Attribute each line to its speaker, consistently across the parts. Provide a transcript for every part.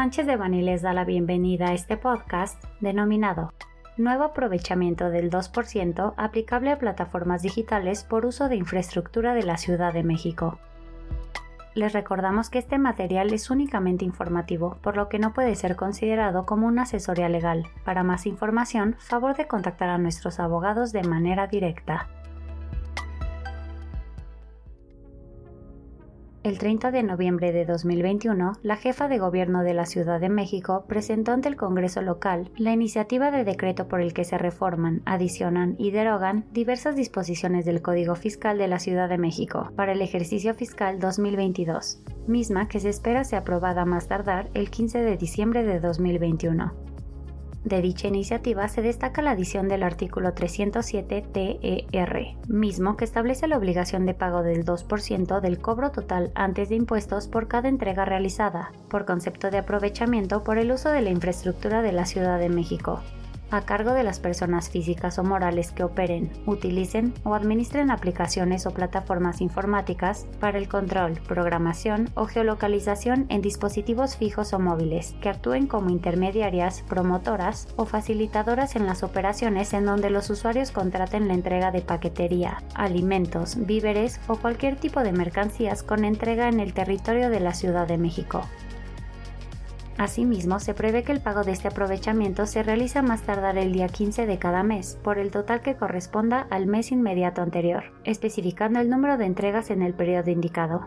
Speaker 1: Sánchez de Bani les da la bienvenida a este podcast denominado Nuevo aprovechamiento del 2% aplicable a plataformas digitales por uso de infraestructura de la Ciudad de México. Les recordamos que este material es únicamente informativo, por lo que no puede ser considerado como una asesoría legal. Para más información, favor de contactar a nuestros abogados de manera directa. El 30 de noviembre de 2021, la jefa de gobierno de la Ciudad de México presentó ante el Congreso local la iniciativa de decreto por el que se reforman, adicionan y derogan diversas disposiciones del Código Fiscal de la Ciudad de México para el ejercicio fiscal 2022, misma que se espera sea aprobada más tardar el 15 de diciembre de 2021. De dicha iniciativa se destaca la adición del artículo 307 TER, mismo que establece la obligación de pago del 2% del cobro total antes de impuestos por cada entrega realizada, por concepto de aprovechamiento por el uso de la infraestructura de la Ciudad de México, a cargo de las personas físicas o morales que operen, utilicen o administren aplicaciones o plataformas informáticas para el control, programación o geolocalización en dispositivos fijos o móviles, que actúen como intermediarias, promotoras o facilitadoras en las operaciones en donde los usuarios contraten la entrega de paquetería, alimentos, víveres o cualquier tipo de mercancías con entrega en el territorio de la Ciudad de México. Asimismo, se prevé que el pago de este aprovechamiento se realiza más tardar el día 15 de cada mes, por el total que corresponda al mes inmediato anterior, especificando el número de entregas en el periodo indicado.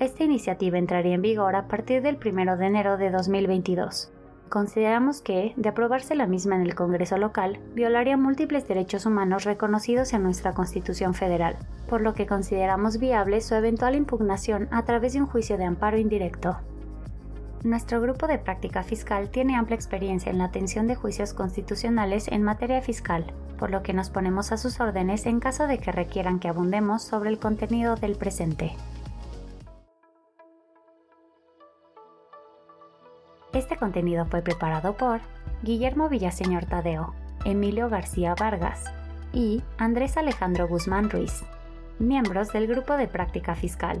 Speaker 1: Esta iniciativa entraría en vigor a partir del 1 de enero de 2022. Consideramos que, de aprobarse la misma en el Congreso local, violaría múltiples derechos humanos reconocidos en nuestra Constitución Federal, por lo que consideramos viable su eventual impugnación a través de un juicio de amparo indirecto. Nuestro grupo de práctica fiscal tiene amplia experiencia en la atención de juicios constitucionales en materia fiscal, por lo que nos ponemos a sus órdenes en caso de que requieran que abundemos sobre el contenido del presente. Este contenido fue preparado por Guillermo Villaseñor Tadeo, Emilio García Vargas y Andrés Alejandro Guzmán Ruiz, miembros del grupo de práctica fiscal.